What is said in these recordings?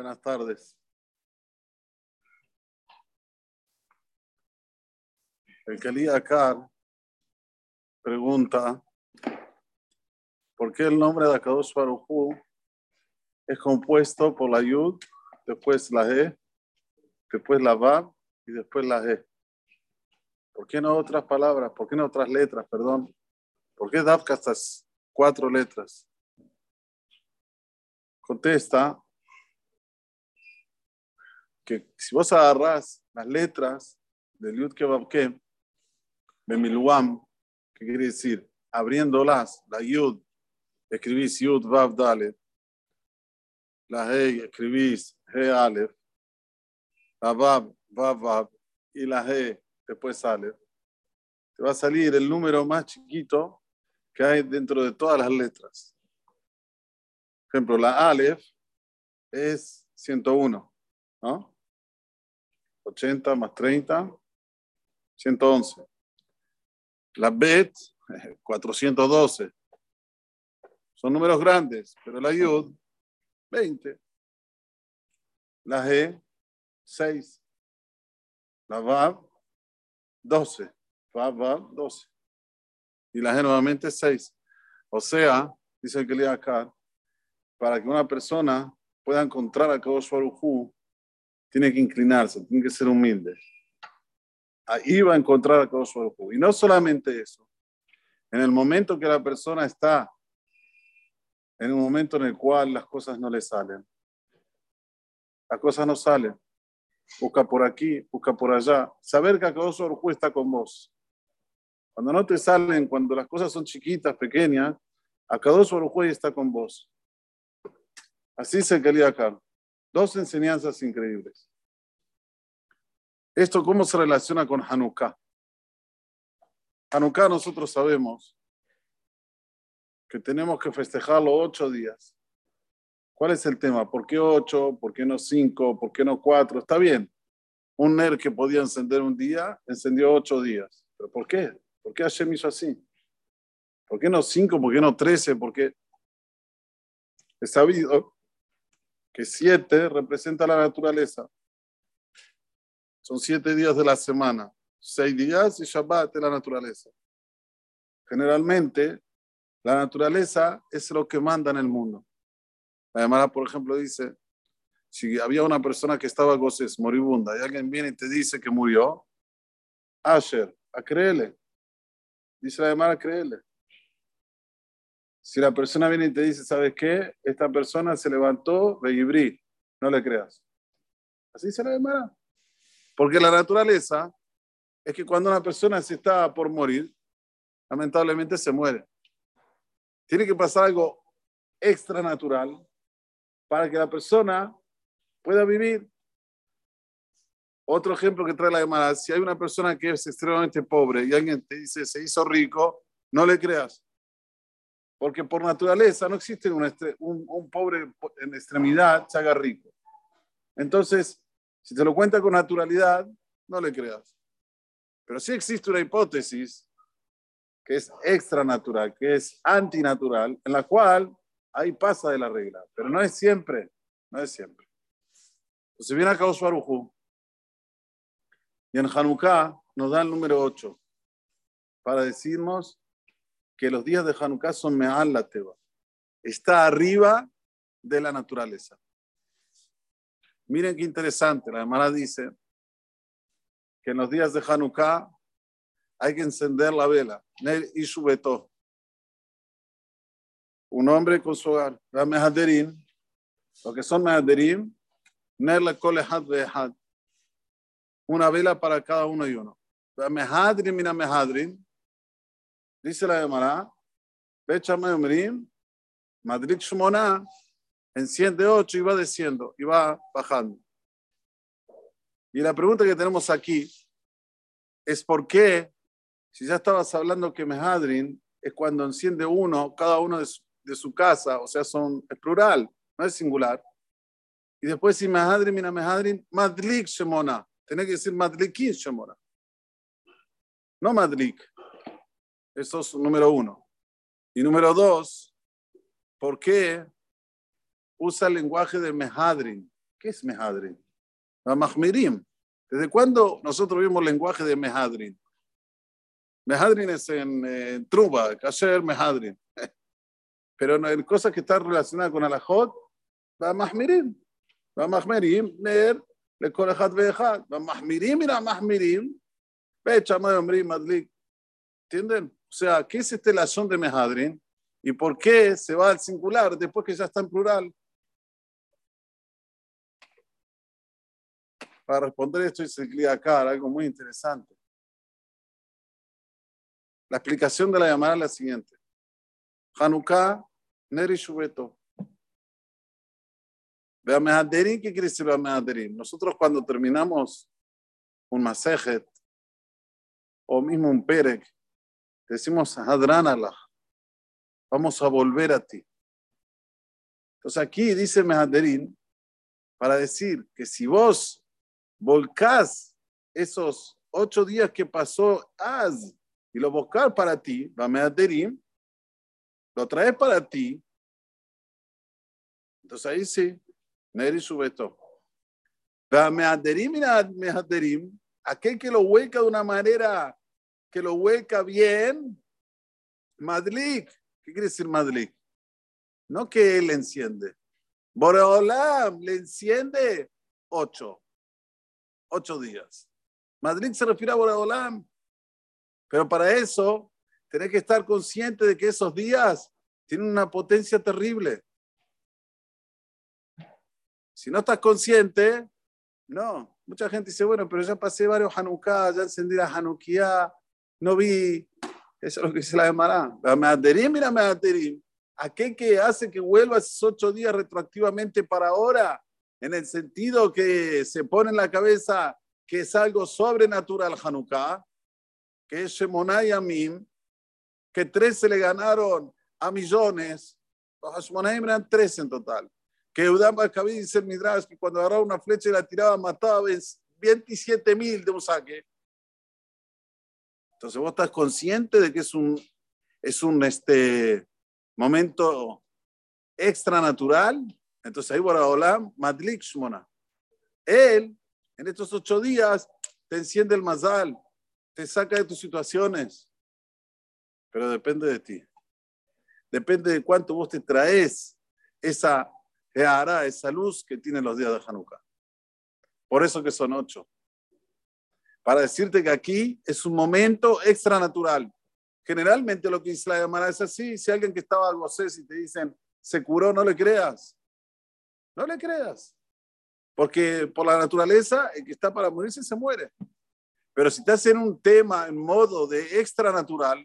Buenas tardes. El Kali Akar pregunta ¿por qué el nombre de Akadosh Baruj Hu es compuesto por la Yud, después la E, después la Vav y después la E? ¿Por qué no otras palabras? ¿Por qué no otras letras? Perdón. ¿Por qué Davka estas cuatro letras? Contesta que si vos agarrás las letras del Yud Kebab de Miluam, ¿qué quiere decir? Abriéndolas, la Yud, escribís Yud Vav Dalet, la He, escribís He Aleph, la Vav, Vav Vav, y la He, después sale. Te va a salir el número más chiquito que hay dentro de todas las letras. Por ejemplo, la Aleph es 101, ¿no? 80 más 30, 111. La Bet, 412. Son números grandes, pero la Yud, 20. La G, 6. La Vav, 12. Vav, Vav, 12. Y la G nuevamente 6. O sea, dice el que acá, para que una persona pueda encontrar a Kadosh tiene que inclinarse, tiene que ser humilde. Ahí va a encontrar a Kadosh Y no solamente eso. En el momento que la persona está en un momento en el cual las cosas no le salen. Las cosas no salen. Busca por aquí, busca por allá. Saber que Akadosh Baruj está con vos. Cuando no te salen, cuando las cosas son chiquitas, pequeñas, Akadosh Baruj está con vos. Así se quería acá. Dos enseñanzas increíbles. Esto, ¿cómo se relaciona con Hanukkah? Hanukkah nosotros sabemos que tenemos que festejarlo ocho días. ¿Cuál es el tema? ¿Por qué ocho? ¿Por qué no cinco? ¿Por qué no cuatro? Está bien. Un NER que podía encender un día, encendió ocho días. ¿Pero por qué? ¿Por qué Hashem hizo así? ¿Por qué no cinco? ¿Por qué no trece? ¿Por qué? Es sabido que siete representa la naturaleza. Son siete días de la semana. Seis días y Shabbat de la naturaleza. Generalmente, la naturaleza es lo que manda en el mundo. La llamada, por ejemplo, dice, si había una persona que estaba goces, moribunda, y alguien viene y te dice que murió, Asher, a creerle. Dice la llamada, créele. Si la persona viene y te dice, ¿sabes qué? Esta persona se levantó de Ibrí, no le creas. Así se la llamada. Porque la naturaleza es que cuando una persona se está por morir, lamentablemente se muere. Tiene que pasar algo extra natural para que la persona pueda vivir. Otro ejemplo que trae la llamada, si hay una persona que es extremadamente pobre y alguien te dice se hizo rico, no le creas. Porque por naturaleza no existe un, un, pobre en extremidad se haga rico. Entonces, si te lo cuenta con naturalidad, no le creas. Pero sí existe una hipótesis que es extranatural, que es antinatural, en la cual ahí pasa de la regla, pero no es siempre, no es siempre. Entonces viene acá Barujú y en Hanukkah nos da el número 8 para decirnos que los días de Hanukkah son Me'al la Teba. Está arriba de la naturaleza. Miren qué interesante, la hermana dice que en los días de Hanukkah hay que encender la vela. y su beto. Un hombre con su hogar. La mehaderim. Lo que son mehaderim. Ner la colehad had. Una vela para cada uno y uno. La mehadrim mina mehadrim. Dice la Gemara. Pecha meumrim. Madrid Shumona. Enciende ocho y va desciendo. Y va bajando. Y la pregunta que tenemos aquí es por qué si ya estabas hablando que Mehadrin es cuando enciende uno, cada uno de su, casa, o sea, son, es plural, no es singular. Y después si Mehadrin, mira Mehadrin, Madlik Shemona. Tenés que decir Madlikin Shemona. No Madlik. Eso es número uno. Y número dos, ¿por qué usa el lenguaje de Mehadrin? ¿Qué es Mehadrin? Mahmirim. ¿Desde cuándo nosotros vimos el lenguaje de Mehadrin? Mehadrin es en, en Truba, Kasher Mehadrin. Pero en cosas que están relacionadas con Alajot, va Mahmirim. Va Mahmirim, Ner, le Korejat Vejat. Va Mahmirim y la Mahmirim. Ve, Chamay Omri Madlik. ¿Entienden? O sea, ¿qué es este lazón de Mehadrin? ¿Y por qué se va al singular después que ya está en plural? Para responder esto, dice el acá algo muy interesante. La explicación de la llamada es la siguiente. Hanukkah, Neri Shubeto. ¿qué quiere decir Mehaderim? Nosotros cuando terminamos un masejet o mismo un perek, decimos Hadran Allah. Vamos a volver a ti. Entonces aquí dice Mehaderim para decir que si vos volcás esos ocho días que pasó Az y lo buscar para ti, Mehaderim, lo traes para ti. Entonces ahí sí, Neri Subeto. Mehaderim y Mehaderim, aquel que lo hueca de una manera que lo hueca bien, Madlik. ¿Qué quiere decir Madlik? No que él enciende. Boreolam le enciende ocho. Ocho días. Madlik se refiere a Boreolam. Pero para eso, tenés que estar consciente de que esos días tienen una potencia terrible. Si no estás consciente, no. Mucha gente dice, bueno, pero ya pasé varios Hanukkah, ya encendí la Hanukkah, no vi, eso es lo que se la Meaderim y la Meaderim. Aquel que hace que vuelva esos ocho días retroactivamente para ahora, en el sentido que se pone en la cabeza que es algo sobrenatural Hanukkah, que es Shemonai Amim, que tres se le ganaron a millones, los Hashmonaim eran tres en total. Que Udam Bakabi dice el Midrash que cuando agarraba una flecha y la tiraba mataba 27 mil de un saque. Entonces vos estás consciente de que es un, es un este, momento extra natural. Entonces ahí Boraholam, Madlik Shmona. Él, en estos ocho días, te enciende el mazal, te saca de tus situaciones. Pero depende de ti. Depende de cuánto vos te traes esa esa luz que tienen los días de Hanukkah. Por eso que son ocho para decirte que aquí es un momento extranatural. Generalmente lo que dice la llamada es así, si alguien que estaba algo si te dicen, se curó, no le creas. No le creas. Porque por la naturaleza, el que está para morirse se muere. Pero si estás en un tema en modo de extranatural,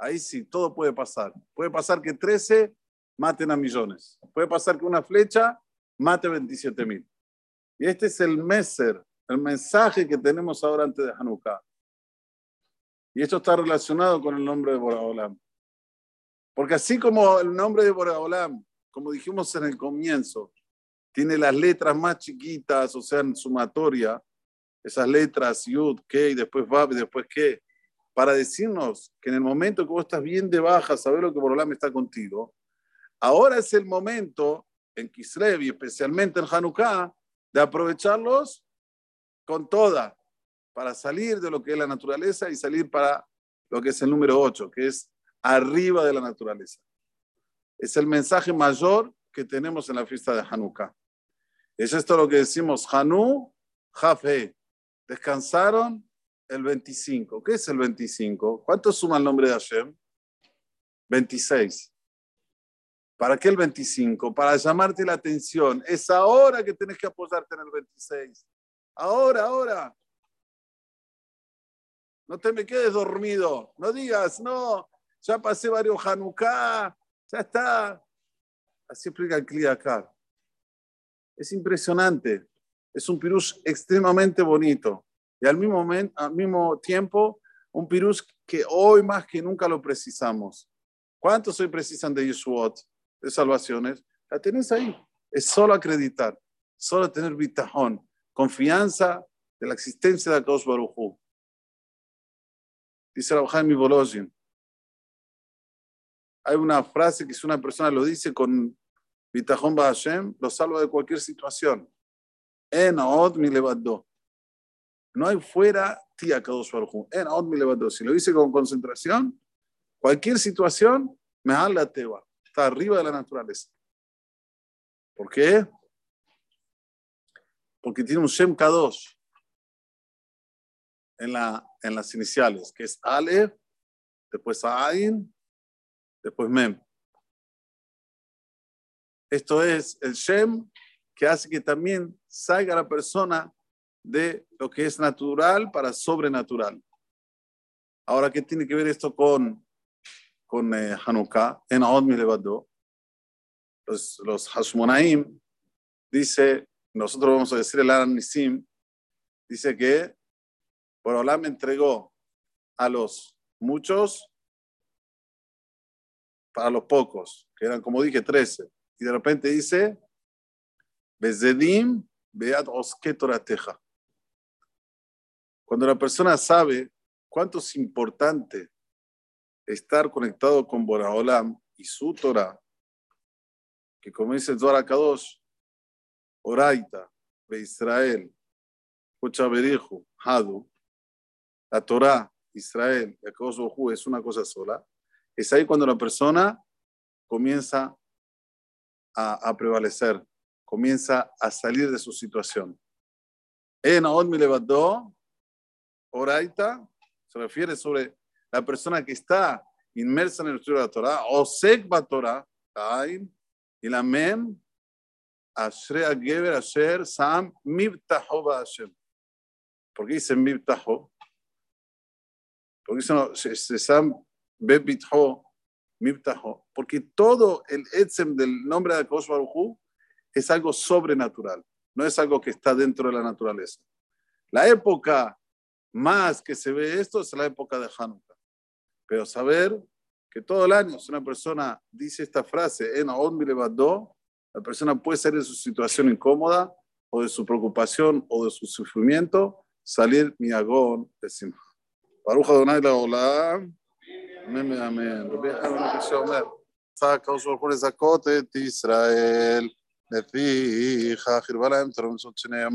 ahí sí, todo puede pasar. Puede pasar que 13 maten a millones. Puede pasar que una flecha mate 27 mil. Y este es el Meser, el mensaje que tenemos ahora antes de Hanukkah. Y esto está relacionado con el nombre de Boraholam. Porque así como el nombre de Boraholam, como dijimos en el comienzo, tiene las letras más chiquitas, o sea, en sumatoria, esas letras, Yud, K, después Bab, después qué, para decirnos que en el momento que vos estás bien de baja, saber lo que Boraholam está contigo, ahora es el momento en Kislev y especialmente en Hanukkah de aprovecharlos con toda para salir de lo que es la naturaleza y salir para lo que es el número 8, que es arriba de la naturaleza. Es el mensaje mayor que tenemos en la fiesta de Hanukkah. Es esto lo que decimos Hanu, Jafé. Descansaron el 25. ¿Qué es el 25? ¿Cuánto suma el nombre de Hashem? 26. ¿Para qué el 25? Para llamarte la atención. Es ahora que tienes que apoyarte en el 26. Ahora, ahora. No te me quedes dormido. No digas, no, ya pasé varios Hanukkah, ya está. Así explica el. Es impresionante. Es un pirus extremadamente bonito. Y al mismo, momento, al mismo tiempo, un pirus que hoy más que nunca lo precisamos. ¿Cuántos hoy precisan de Yeshuot, de salvaciones? La tenés ahí. Es solo acreditar, solo tener bitajón confianza de la existencia de Akadosh Baruj Dice Rabbi Bolozin. Hay una frase que si una persona lo dice con Bitajón Hashem, lo salva de cualquier situación. En od mi levadó. No hay fuera tía Kadosh Baruj En od mi levadó. Si lo hice con concentración, cualquier situación, me la teba. Está arriba de la naturaleza. ¿Por qué? Porque tiene un Shem Kadosh en, la, en las iniciales, que es Ale, después Ain, después Mem. Esto es el Shem que hace que también salga la persona de lo que es natural para sobrenatural. Ahora, ¿qué tiene que ver esto con, con eh, Hanukkah? En Aod Levado, los, los Hashmonaim, dice, nosotros vamos a decir el Aranisim, dice que me entregó a los muchos para los pocos, que eran como dije 13. Y de repente dice, Bezedim beat teja. Cuando la persona sabe cuánto es importante estar conectado con Boraholam y su Torah, que como dice Zohar Kadosh, Oraita, Be Israel, Berihu, Hadu, la Torah, Israel, y es una cosa sola, es ahí cuando la persona comienza a, prevalecer, comienza a salir de su situación. En Aod mi levantó, Oraita, se refiere sobre la persona que está inmersa en el estudio de la Torah, o Sekba Torah, y la Mem, Ashrea Geber Asher Sam Mibtaho Hashem. ¿Por qué dice Mibtaho? Porque porque todo el etzem del nombre de Baruj es algo sobrenatural, no es algo que está dentro de la naturaleza. La época más que se ve esto es la época de Hanukkah. Pero saber que todo el año, si una persona dice esta frase, en la persona puede salir de su situación incómoda o de su preocupación o de su sufrimiento, salir miagón de Simha. ברוך ה' לעולם, אמן ואמן. רבי יחנן הנביא שאומר, צעק הקדוש ברוך הוא לזכות את ישראל, לפיכך הרבה להם תרום שניהם